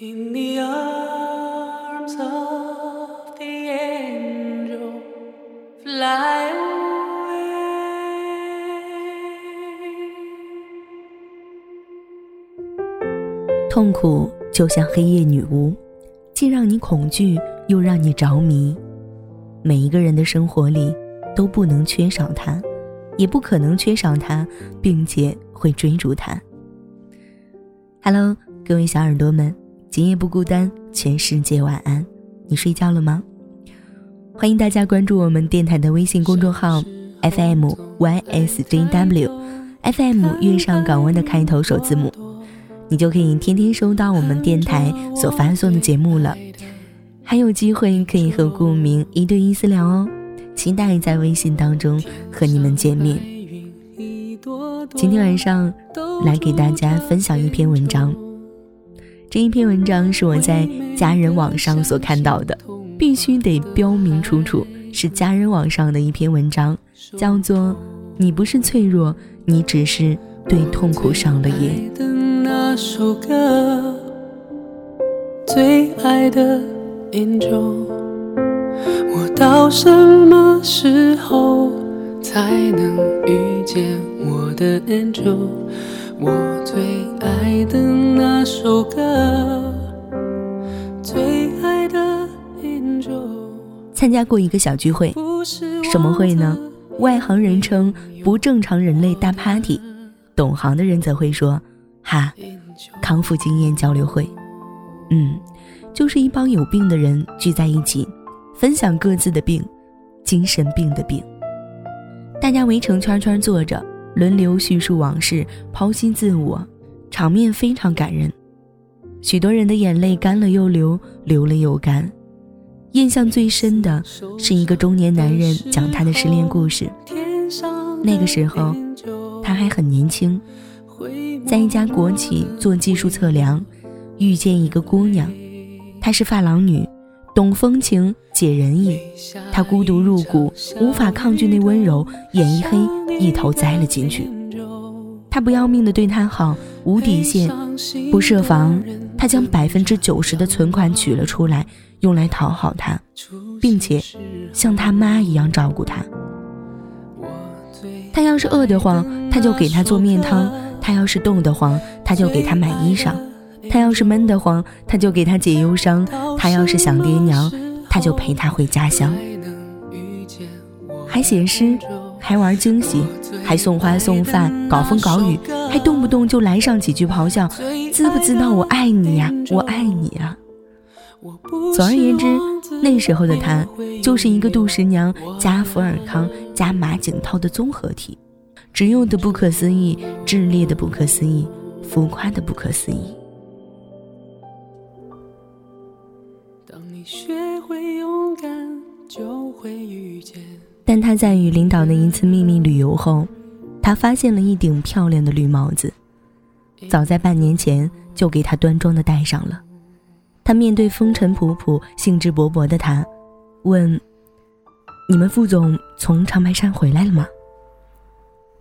In the arms of the angel, fly away. 痛苦就像黑夜女巫，既让你恐惧，又让你着迷。每一个人的生活里都不能缺少它，也不可能缺少它，并且会追逐它。Hello，各位小耳朵们，今夜不孤单，全世界晚安。你睡觉了吗？欢迎大家关注我们电台的微信公众号 FM YSJW，FM 月上港湾的开头首字母。你就可以天天收到我们电台所发送的节目了，还有机会可以和顾明一对一私聊哦，期待在微信当中和你们见面。今天晚上来给大家分享一篇文章，这一篇文章是我在家人网上所看到的，必须得标明出处，是家人网上的一篇文章，叫做《你不是脆弱，你只是对痛苦上了瘾》。那首歌，最爱的 angel，我到什么时候才能遇见我的 angel？我最爱的那首歌，最爱的 angel。参加过一个小聚会，什么会呢？外行人称不正常人类大 party，懂行的人则会说。哈，康复经验交流会，嗯，就是一帮有病的人聚在一起，分享各自的病，精神病的病。大家围成圈圈坐着，轮流叙述往事，剖析自我，场面非常感人。许多人的眼泪干了又流，流了又干。印象最深的是一个中年男人讲他的失恋故事。那个时候，他还很年轻。在一家国企做技术测量，遇见一个姑娘，她是发廊女，懂风情，解人意。她孤独入骨，无法抗拒那温柔，眼一黑，一头栽了进去。他不要命的对她好，无底线，不设防。他将百分之九十的存款取了出来，用来讨好她，并且像他妈一样照顾她。他要是饿得慌，他就给她做面汤。他要是冻得慌，他就给他买衣裳；他要是闷得慌，他就给他解忧伤；他要是想爹娘，他就陪他回家乡。还写诗，还玩惊喜，还送花送饭，搞风搞雨，还动不动就来上几句咆哮：“知不知道我爱你呀？我爱你啊！”总而言之，那时候的他就是一个杜十娘加福尔康加马景涛的综合体。执拗的不可思议，炽烈的不可思议，浮夸的不可思议。但他在与领导的一次秘密旅游后，他发现了一顶漂亮的绿帽子，早在半年前就给他端庄的戴上了。他面对风尘仆仆、兴致勃勃的他，问：“你们副总从长白山回来了吗？”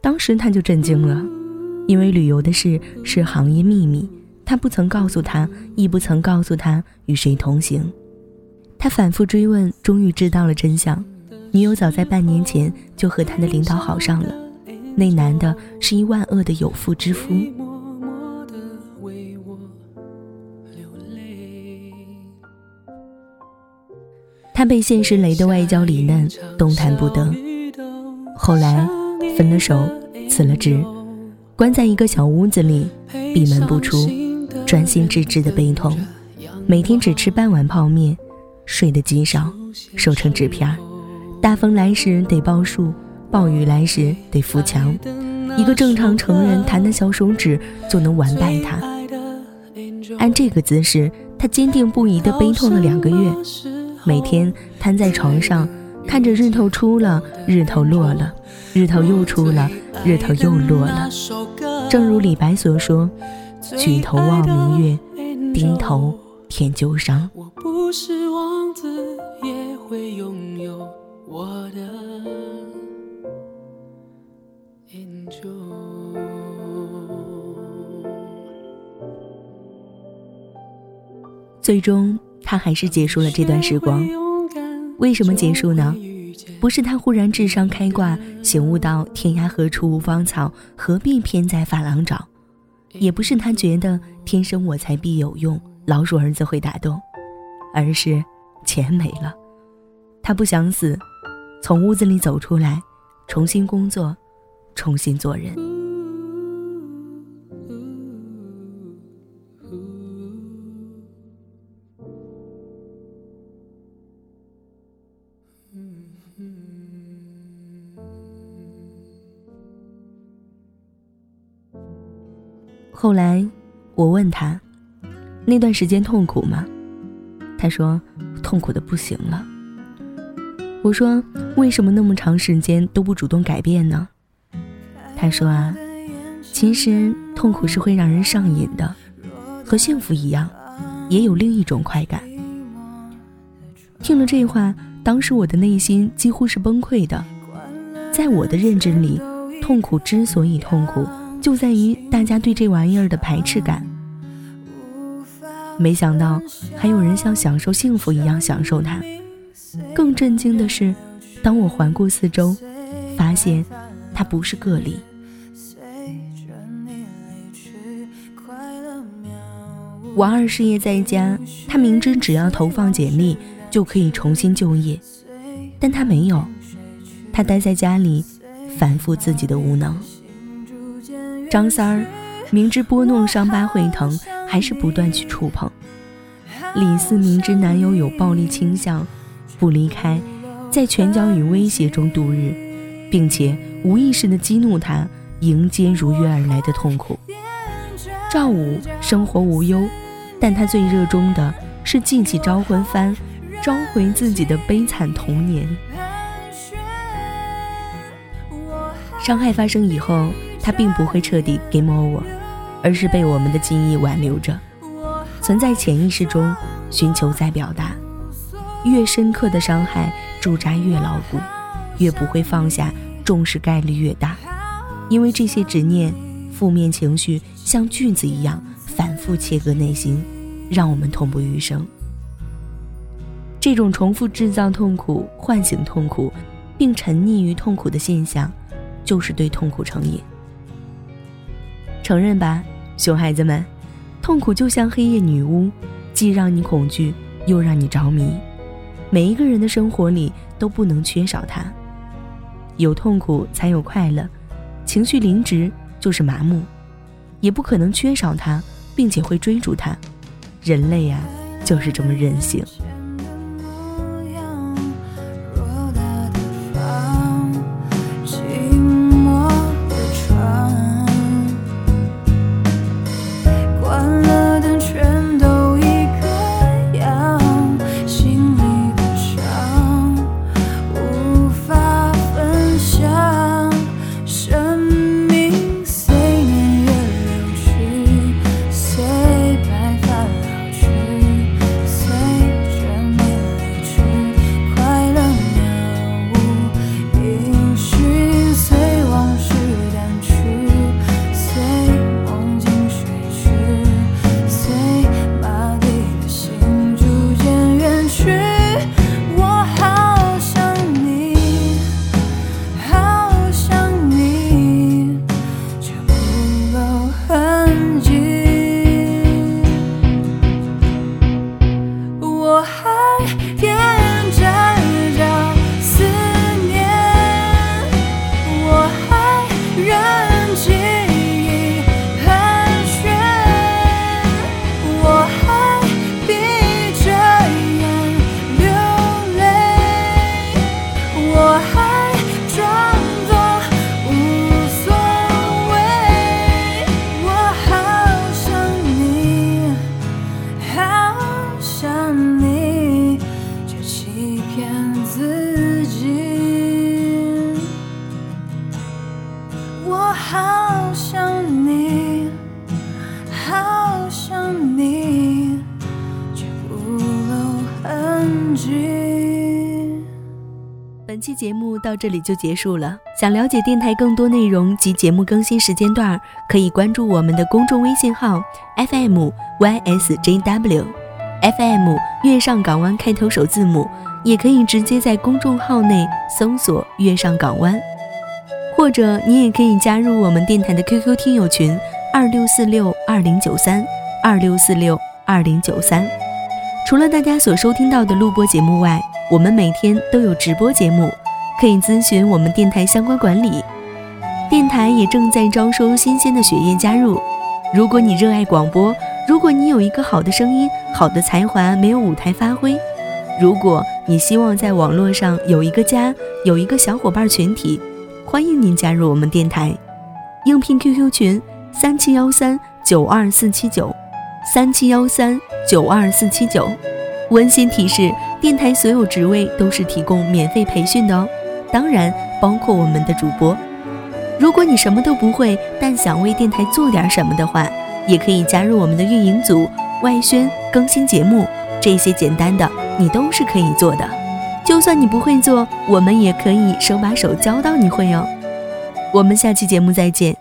当时他就震惊了，因为旅游的事是行业秘密，他不曾告诉他，亦不曾告诉他与谁同行。他反复追问，终于知道了真相：女友早在半年前就和他的领导好上了，那男的是一万恶的有妇之夫。他被现实雷得外焦里嫩，动弹不得。后来。分了手，辞了职，关在一个小屋子里，闭门不出，专心致志的悲痛。每天只吃半碗泡面，睡得极少，瘦成纸片儿。大风来时得抱树，暴雨来时得扶墙。一个正常成人弹的小手指就能完败他。按这个姿势，他坚定不移地悲痛了两个月，每天瘫在床上。看着日头出了，日头落了，日头又出了，日头又落了。正如李白所说：“举头望明月，低头舔旧伤。”我不是王子，也会拥有我的。最终，他还是结束了这段时光。为什么结束呢？不是他忽然智商开挂，醒悟到天涯何处无芳草，何必偏在发廊找；也不是他觉得天生我材必有用，老鼠儿子会打洞，而是钱没了。他不想死，从屋子里走出来，重新工作，重新做人。后来，我问他，那段时间痛苦吗？他说，痛苦的不行了。我说，为什么那么长时间都不主动改变呢？他说啊，其实痛苦是会让人上瘾的，和幸福一样，也有另一种快感。听了这话，当时我的内心几乎是崩溃的。在我的认知里，痛苦之所以痛苦。就在于大家对这玩意儿的排斥感。没想到还有人像享受幸福一样享受它。更震惊的是，当我环顾四周，发现它不是个例。王二失业在家，他明知只要投放简历就可以重新就业，但他没有，他待在家里，反复自己的无能。张三儿明知拨弄伤疤会疼，还是不断去触碰。李四明知男友有暴力倾向，不离开，在拳脚与威胁中度日，并且无意识的激怒他，迎接如约而来的痛苦。赵武生活无忧，但他最热衷的是记起招魂幡，召回自己的悲惨童年。伤害发生以后。他并不会彻底 game over，而是被我们的记忆挽留着，存在潜意识中，寻求再表达。越深刻的伤害驻扎越牢固，越不会放下，重视概率越大。因为这些执念、负面情绪像锯子一样反复切割内心，让我们痛不欲生。这种重复制造痛苦、唤醒痛苦，并沉溺于痛苦的现象，就是对痛苦成瘾。承认吧，熊孩子们，痛苦就像黑夜女巫，既让你恐惧，又让你着迷。每一个人的生活里都不能缺少它。有痛苦才有快乐，情绪零值就是麻木，也不可能缺少它，并且会追逐它。人类呀，就是这么任性。本期节目到这里就结束了。想了解电台更多内容及节目更新时间段，可以关注我们的公众微信号 FM YSJW。FM 月上港湾开头首字母，也可以直接在公众号内搜索“月上港湾”，或者你也可以加入我们电台的 QQ 听友群二六四六二零九三二六四六二零九三。除了大家所收听到的录播节目外，我们每天都有直播节目，可以咨询我们电台相关管理。电台也正在招收新鲜的血液加入。如果你热爱广播，如果你有一个好的声音、好的才华没有舞台发挥，如果你希望在网络上有一个家、有一个小伙伴群体，欢迎您加入我们电台。应聘 QQ 群：三七幺三九二四七九，三七幺三九二四七九。温馨提示：电台所有职位都是提供免费培训的哦，当然包括我们的主播。如果你什么都不会，但想为电台做点什么的话，也可以加入我们的运营组、外宣、更新节目，这些简单的你都是可以做的。就算你不会做，我们也可以手把手教到你会哦。我们下期节目再见。